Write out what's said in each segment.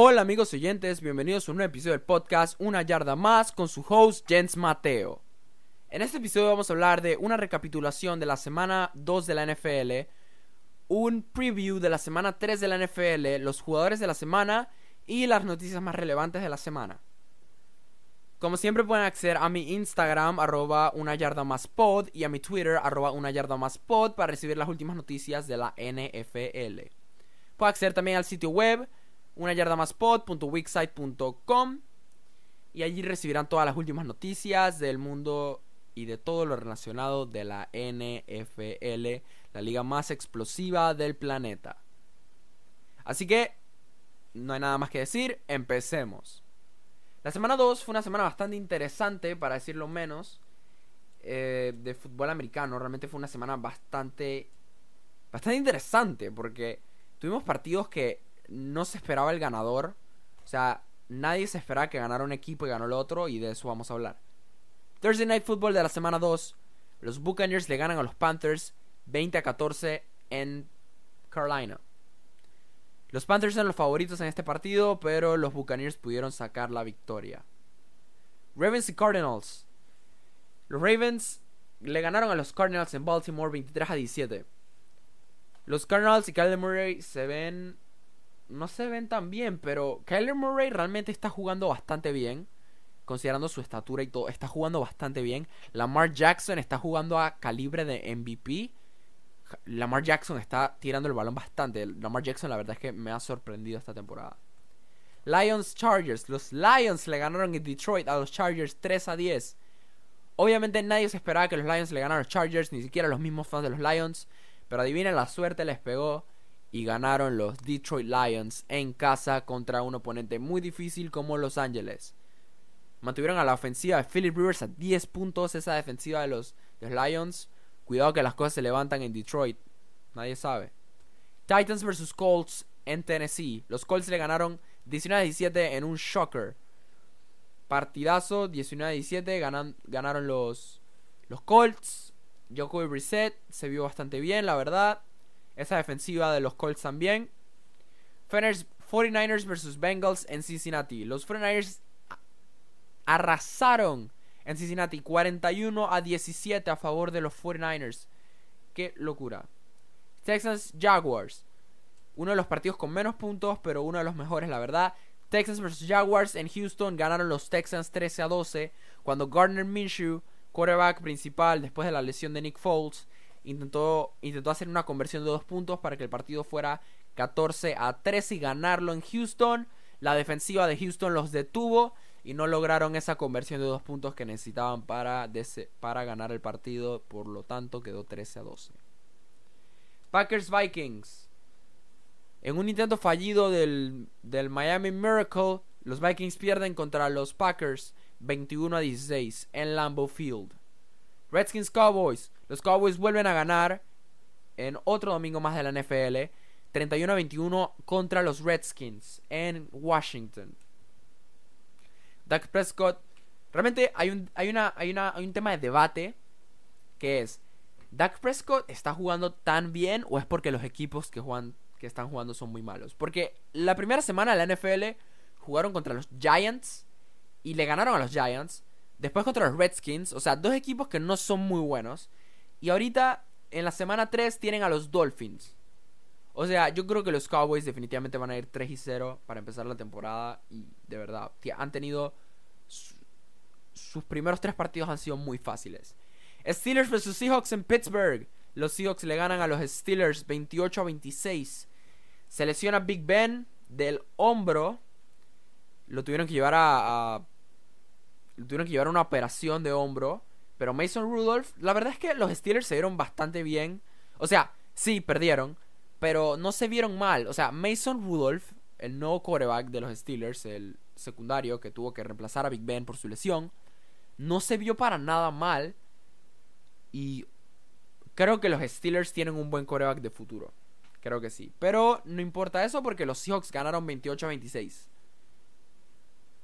Hola amigos oyentes, bienvenidos a un nuevo episodio del podcast Una Yarda Más con su host Jens Mateo. En este episodio vamos a hablar de una recapitulación de la semana 2 de la NFL, un preview de la semana 3 de la NFL, los jugadores de la semana y las noticias más relevantes de la semana. Como siempre pueden acceder a mi Instagram arroba una yarda más pod y a mi Twitter arroba una yarda más pod para recibir las últimas noticias de la NFL. Pueden acceder también al sitio web una yarda y allí recibirán todas las últimas noticias del mundo y de todo lo relacionado de la NFL, la liga más explosiva del planeta. Así que no hay nada más que decir, empecemos. La semana 2 fue una semana bastante interesante, para decirlo menos, eh, de fútbol americano. Realmente fue una semana bastante, bastante interesante, porque tuvimos partidos que no se esperaba el ganador. O sea, nadie se esperaba que ganara un equipo y ganó el otro, y de eso vamos a hablar. Thursday Night Football de la semana 2. Los Buccaneers le ganan a los Panthers 20 a 14 en Carolina. Los Panthers eran los favoritos en este partido, pero los Buccaneers pudieron sacar la victoria. Ravens y Cardinals. Los Ravens le ganaron a los Cardinals en Baltimore 23 a 17. Los Cardinals y Kyler Murray se ven. No se ven tan bien, pero Kyler Murray realmente está jugando bastante bien. Considerando su estatura y todo, está jugando bastante bien. Lamar Jackson está jugando a calibre de MVP. Lamar Jackson está tirando el balón bastante. Lamar Jackson, la verdad es que me ha sorprendido esta temporada. Lions Chargers. Los Lions le ganaron en Detroit a los Chargers 3 a 10. Obviamente nadie se esperaba que los Lions le ganaran a los Chargers, ni siquiera los mismos fans de los Lions. Pero adivinen, la suerte les pegó y ganaron los Detroit Lions en casa contra un oponente muy difícil como Los Ángeles. Mantuvieron a la ofensiva de Philip Rivers a 10 puntos esa defensiva de los, Lions. Cuidado que las cosas se levantan en Detroit. Nadie sabe. Titans vs Colts en Tennessee. Los Colts le ganaron 19-17 en un shocker. Partidazo 19-17. Ganan, ganaron los, los Colts. Jacoby Brissett se vio bastante bien, la verdad. Esa defensiva de los Colts también. 49ers vs Bengals en Cincinnati. Los 49ers arrasaron en Cincinnati 41 a 17 a favor de los 49ers. Qué locura. Texans Jaguars. Uno de los partidos con menos puntos, pero uno de los mejores, la verdad. Texans vs Jaguars en Houston ganaron los Texans 13 a 12 cuando Gardner Minshew, quarterback principal después de la lesión de Nick Foles, intentó, intentó hacer una conversión de dos puntos para que el partido fuera 14 a 13 y ganarlo en Houston. La defensiva de Houston los detuvo y no lograron esa conversión de dos puntos que necesitaban para, para ganar el partido, por lo tanto quedó 13 a 12. Packers Vikings. En un intento fallido del, del Miami Miracle, los Vikings pierden contra los Packers 21 a 16 en Lambeau Field. Redskins Cowboys. Los Cowboys vuelven a ganar en otro domingo más de la NFL 31 a 21 contra los Redskins en Washington. Dak Prescott. Realmente hay un, hay, una, hay, una, hay un tema de debate que es, ¿Dak Prescott está jugando tan bien o es porque los equipos que, juegan, que están jugando son muy malos? Porque la primera semana de la NFL jugaron contra los Giants y le ganaron a los Giants. Después contra los Redskins, o sea, dos equipos que no son muy buenos. Y ahorita, en la semana 3, tienen a los Dolphins. O sea, yo creo que los Cowboys definitivamente van a ir 3 y 0 para empezar la temporada. Y de verdad, han tenido. sus primeros tres partidos han sido muy fáciles. Steelers vs Seahawks en Pittsburgh. Los Seahawks le ganan a los Steelers 28 a 26. Se lesiona Big Ben del hombro. Lo tuvieron que llevar a, a. Tuvieron que llevar una operación de hombro. Pero Mason Rudolph, la verdad es que los Steelers se vieron bastante bien. O sea, sí, perdieron pero no se vieron mal. O sea, Mason Rudolph, el nuevo quarterback de los Steelers, el secundario que tuvo que reemplazar a Big Ben por su lesión, no se vio para nada mal. Y creo que los Steelers tienen un buen quarterback de futuro. Creo que sí. Pero no importa eso porque los Seahawks ganaron 28 a 26.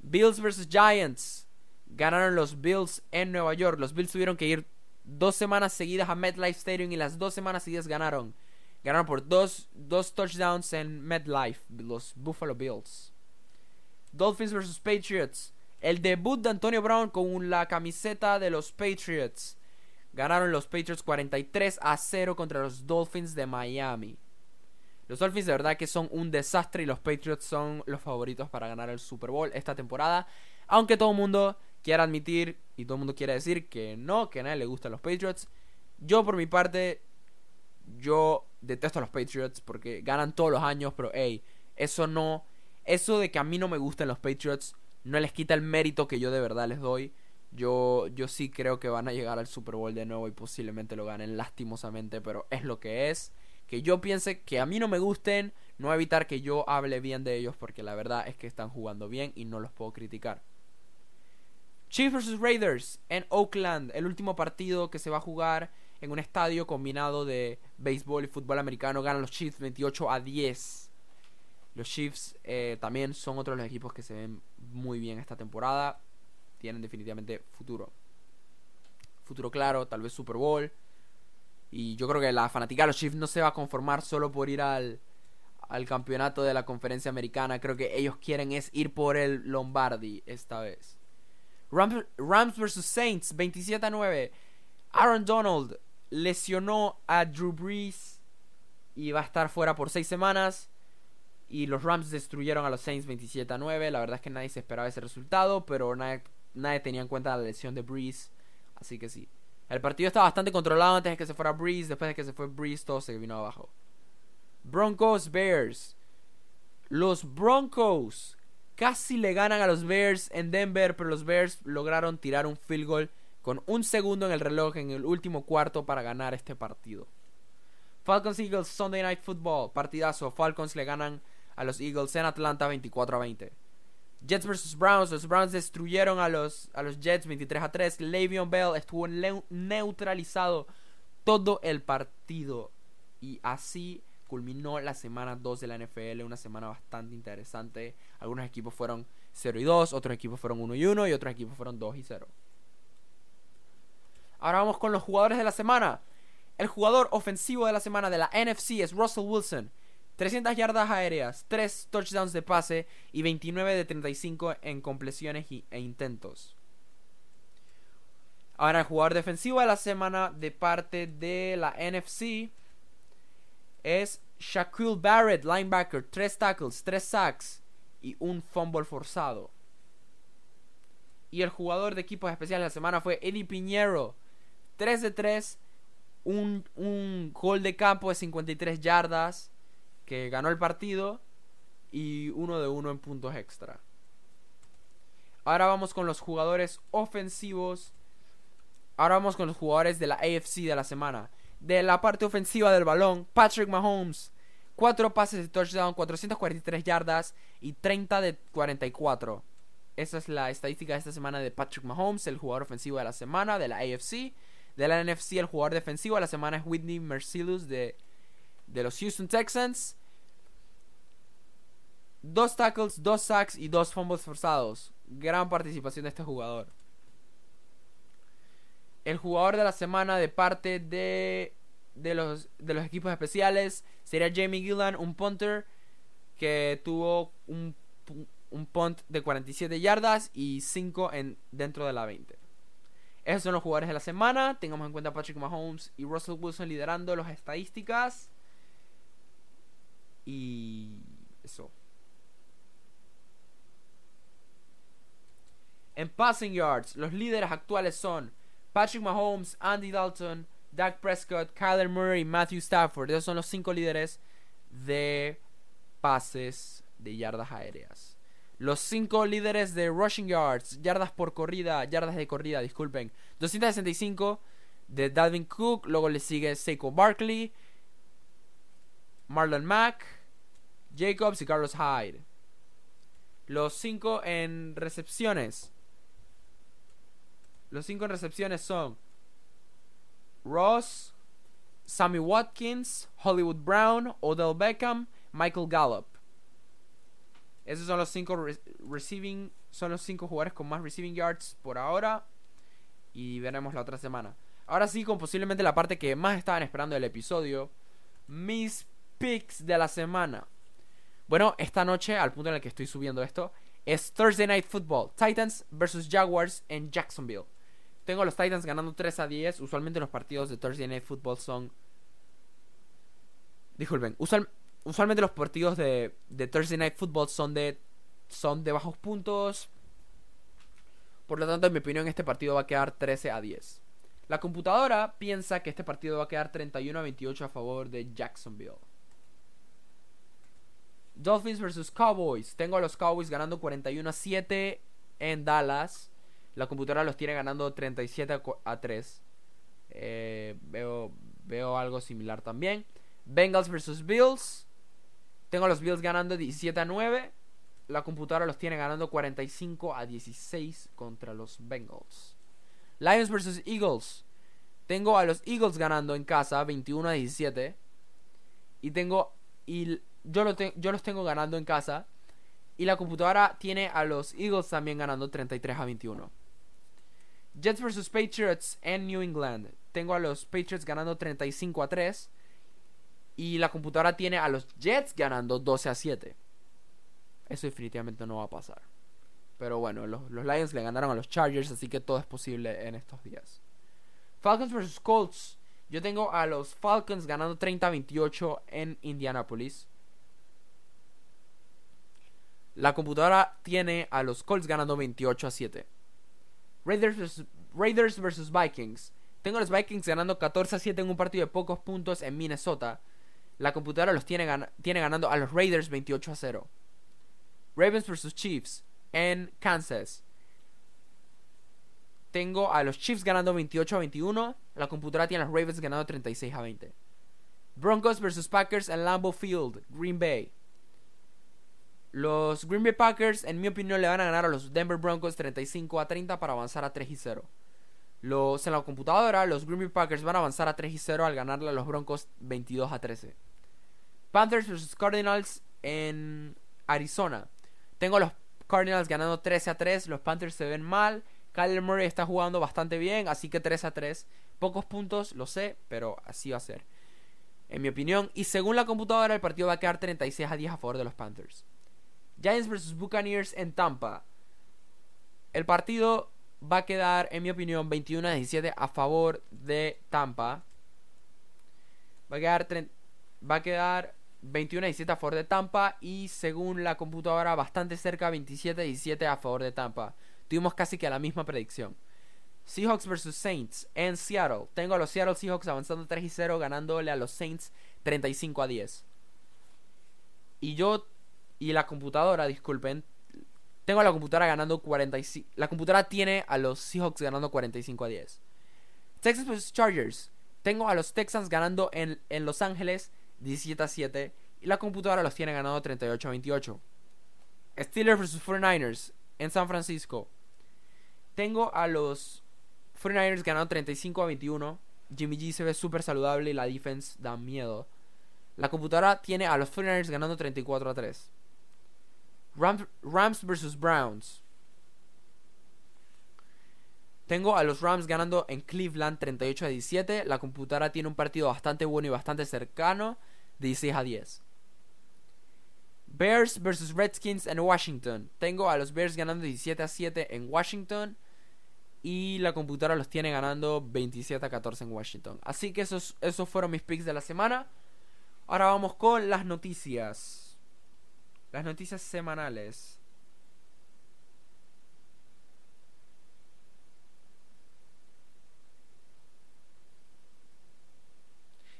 Bills vs Giants. Ganaron los Bills en Nueva York. Los Bills tuvieron que ir dos semanas seguidas a MetLife Stadium y las dos semanas seguidas ganaron. Ganaron por dos, dos touchdowns en MetLife, los Buffalo Bills. Dolphins vs Patriots. El debut de Antonio Brown con la camiseta de los Patriots. Ganaron los Patriots 43 a 0 contra los Dolphins de Miami. Los Dolphins de verdad que son un desastre y los Patriots son los favoritos para ganar el Super Bowl esta temporada. Aunque todo el mundo quiera admitir y todo el mundo quiere decir que no, que a nadie le gustan los Patriots. Yo por mi parte, yo detesto a los Patriots porque ganan todos los años, pero hey, eso no, eso de que a mí no me gustan los Patriots no les quita el mérito que yo de verdad les doy. Yo, yo sí creo que van a llegar al Super Bowl de nuevo y posiblemente lo ganen lastimosamente, pero es lo que es. Que yo piense que a mí no me gusten, no evitar que yo hable bien de ellos, porque la verdad es que están jugando bien y no los puedo criticar. Chiefs vs Raiders en Oakland, el último partido que se va a jugar en un estadio combinado de béisbol y fútbol americano. Ganan los Chiefs 28 a 10. Los Chiefs eh, también son otros de los equipos que se ven muy bien esta temporada. Tienen definitivamente futuro. Futuro claro, tal vez Super Bowl. Y yo creo que la fanática de los Chiefs no se va a conformar solo por ir al, al campeonato de la conferencia americana. Creo que ellos quieren es ir por el Lombardi esta vez. Rams, vs Saints 27 a 9. Aaron Donald lesionó a Drew Brees y va a estar fuera por 6 semanas. Y los Rams destruyeron a los Saints 27 a 9. La verdad es que nadie se esperaba ese resultado, pero nadie, nadie tenía en cuenta la lesión de Breeze. Así que sí. El partido estaba bastante controlado antes de que se fuera Breeze. Después de que se fue Breeze, todo se vino abajo. Broncos Bears. Los Broncos casi le ganan a los Bears en Denver, pero los Bears lograron tirar un field goal con un segundo en el reloj en el último cuarto para ganar este partido. Falcons Eagles Sunday Night Football, partidazo. Falcons le ganan a los Eagles en Atlanta 24 a 20. Jets vs Browns, los Browns destruyeron a los, a los Jets 23 a 3. Le'Veon Bell estuvo neutralizado todo el partido y así culminó la semana 2 de la NFL, una semana bastante interesante. Algunos equipos fueron 0 y 2, otros equipos fueron 1 y 1 y otros equipos fueron 2 y 0. Ahora vamos con los jugadores de la semana. El jugador ofensivo de la semana de la NFC es Russell Wilson. 300 yardas aéreas, 3 touchdowns de pase y 29 de 35 en completiones e intentos. Ahora el jugador defensivo de la semana de parte de la NFC es Shaquille Barrett, linebacker, 3 tackles, 3 sacks y un fumble forzado. Y el jugador de equipos especiales de la semana fue Eddie Piñero, 3 de 3, un, un gol de campo de 53 yardas que ganó el partido y uno de uno en puntos extra. Ahora vamos con los jugadores ofensivos. Ahora vamos con los jugadores de la AFC de la semana. De la parte ofensiva del balón, Patrick Mahomes. 4 pases de touchdown, 443 yardas y 30 de 44. Esa es la estadística de esta semana de Patrick Mahomes, el jugador ofensivo de la semana de la AFC. De la NFC, el jugador defensivo de la semana es Whitney Mercilus de, de los Houston Texans. Dos tackles, dos sacks y dos fumbles forzados. Gran participación de este jugador. El jugador de la semana de parte de, de, los, de los equipos especiales sería Jamie Gillan, un punter que tuvo un, un punt de 47 yardas y 5 en, dentro de la 20. Esos son los jugadores de la semana. Tengamos en cuenta a Patrick Mahomes y Russell Wilson liderando las estadísticas. Y eso. En passing yards, los líderes actuales son Patrick Mahomes, Andy Dalton, Dak Prescott, Kyler Murray Matthew Stafford. Esos son los cinco líderes de pases de yardas aéreas. Los cinco líderes de rushing yards, yardas por corrida, yardas de corrida, disculpen. 265 de Dalvin Cook, luego le sigue Seiko Barkley, Marlon Mack, Jacobs y Carlos Hyde. Los cinco en recepciones. Los cinco en recepciones son Ross, Sammy Watkins, Hollywood Brown, Odell Beckham, Michael Gallup. Esos son los cinco receiving, son los cinco jugadores con más receiving yards por ahora. Y veremos la otra semana. Ahora sí, con posiblemente la parte que más estaban esperando del episodio. Mis picks de la semana. Bueno, esta noche, al punto en el que estoy subiendo esto, es Thursday Night Football. Titans versus Jaguars en Jacksonville. Tengo a los Titans ganando 3 a 10. Usualmente los partidos de Thursday Night Football son... Disculpen. usualmente los partidos de, de Thursday Night Football son de, son de bajos puntos. Por lo tanto, en mi opinión, este partido va a quedar 13 a 10. La computadora piensa que este partido va a quedar 31 a 28 a favor de Jacksonville. Dolphins versus Cowboys. Tengo a los Cowboys ganando 41 a 7 en Dallas. La computadora los tiene ganando 37 a 3. Eh, veo, veo algo similar también. Bengals versus Bills. Tengo a los Bills ganando 17 a 9. La computadora los tiene ganando 45 a 16 contra los Bengals. Lions versus Eagles. Tengo a los Eagles ganando en casa 21 a 17. Y tengo. Y yo, yo los tengo ganando en casa. Y la computadora tiene a los Eagles también ganando 33 a 21. Jets versus Patriots en New England. Tengo a los Patriots ganando 35 a 3. Y la computadora tiene a los Jets ganando 12 a 7. Eso definitivamente no va a pasar. Pero bueno, los, Lions le ganaron a los Chargers, así que todo es posible en estos días. Falcons vs Colts. Yo tengo a los Falcons ganando 30-28 en Indianapolis. La computadora tiene a los Colts ganando 28 a 7. Raiders vs, Vikings. Tengo a los Vikings ganando 14 a 7 en un partido de pocos puntos en Minnesota. La computadora los tiene, tiene ganando a los Raiders 28 a 0. Ravens vs Chiefs en Kansas. Tengo a los Chiefs ganando 28 a 21. La computadora tiene a los Ravens ganando 36 a 20. Broncos vs Packers en Lambeau Field, Green Bay. Los Green Bay Packers, en mi opinión, le van a ganar a los Denver Broncos 35 a 30 para avanzar a 3 y 0. Los, en la computadora, los Green Bay Packers van a avanzar a 3 y 0 al ganarle a los Broncos 22 a 13. Panthers vs Cardinals en Arizona. Tengo los Cardinals ganando 13 a 3. Los Panthers se ven mal. Kyler Murray está jugando bastante bien, así que 3 a 3. Pocos puntos, lo sé, pero así va a ser. En mi opinión. Y según la computadora, el partido va a quedar 36 a 10 a favor de los Panthers. Giants vs Buccaneers en Tampa. El partido va a quedar, en mi opinión, 21 a 17 a favor de Tampa. Va a quedar, a quedar 21 a 17 a favor de Tampa y según la computadora bastante cerca 27 a 17 a favor de Tampa. Tuvimos casi que la misma predicción. Seahawks vs Saints en Seattle. Tengo a los Seattle Seahawks avanzando 3 y 0 ganándole a los Saints 35 a 10. Y yo y la computadora, disculpen, tengo a la computadora ganando 45. La computadora tiene a los Seahawks ganando 45 a 10. Texas vs Chargers. Tengo a los Texans ganando en, en Los Ángeles 17 a 7. Y la computadora los tiene ganando 38 a 28. Steelers vs 49ers en San Francisco. Tengo a los 49ers ganando 35 a 21. Jimmy G se ve súper saludable y la defense da miedo. La computadora tiene a los 49ers ganando 34 a 3. Rams, Rams vs Browns. Tengo a los Rams ganando en Cleveland 38 a 17. La computadora tiene un partido bastante bueno y bastante cercano. 16 a 10. Bears vs Redskins en Washington. Tengo a los Bears ganando 17 a 7 en Washington. Y la computadora los tiene ganando 27 a 14 en Washington. Así que esos, esos fueron mis picks de la semana. Ahora vamos con las noticias. Las noticias semanales.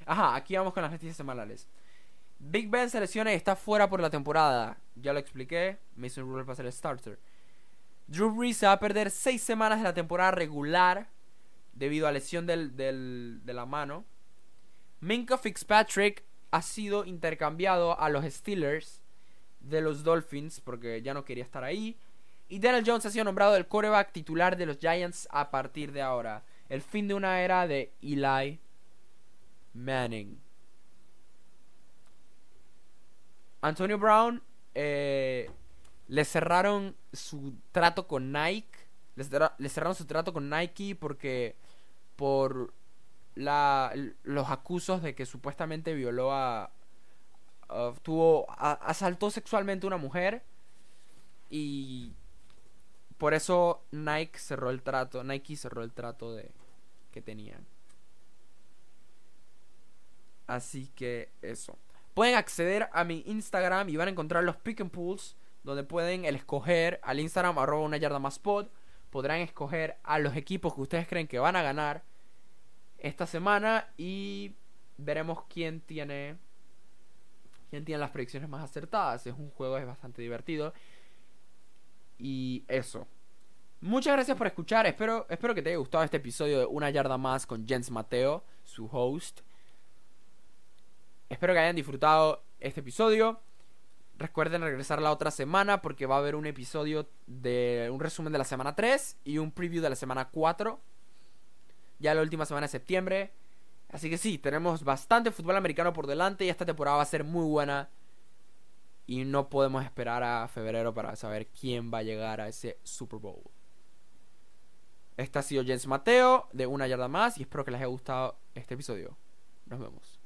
Ajá, aquí vamos con las noticias semanales. Big Ben se lesiona y está fuera por la temporada. Ya lo expliqué. Mason Rudolph va a ser el starter. Drew Brees se va a perder 6 semanas de la temporada regular debido a lesión del, de la mano. Minka Fitzpatrick ha sido intercambiado a los Steelers de los Dolphins porque ya no quería estar ahí. Y Daniel Jones ha sido nombrado el coreback titular de los Giants a partir de ahora. El fin de una era de Eli Manning. Antonio Brown eh, le cerraron su trato con Nike. Le, cerraron su trato con Nike porque por los acusos de que supuestamente violó a, tuvo asaltó sexualmente a una mujer Y por eso Nike cerró el trato, Nike cerró el trato de que tenían. Así que eso. Pueden acceder a mi Instagram y van a encontrar los pick and pulls donde pueden escoger al Instagram arroba una yarda más pod. Podrán escoger a los equipos que ustedes creen que van a ganar esta semana y veremos quién tiene quién tiene las predicciones más acertadas. Es un juego es bastante divertido. Y eso. Muchas gracias por escuchar. Espero, espero que te haya gustado este episodio de Una Yarda Más con Jens Mateo, su host. Espero que hayan disfrutado este episodio. Recuerden regresar la otra semana porque va a haber un episodio de un resumen de la semana 3 y un preview de la semana 4. Ya la última semana de septiembre. Así que sí, tenemos bastante fútbol americano por delante y esta temporada va a ser muy buena. Y no podemos esperar a febrero para saber quién va a llegar a ese Super Bowl. Este ha sido Jens Mateo de Una Yarda Más y espero que les haya gustado este episodio. Nos vemos.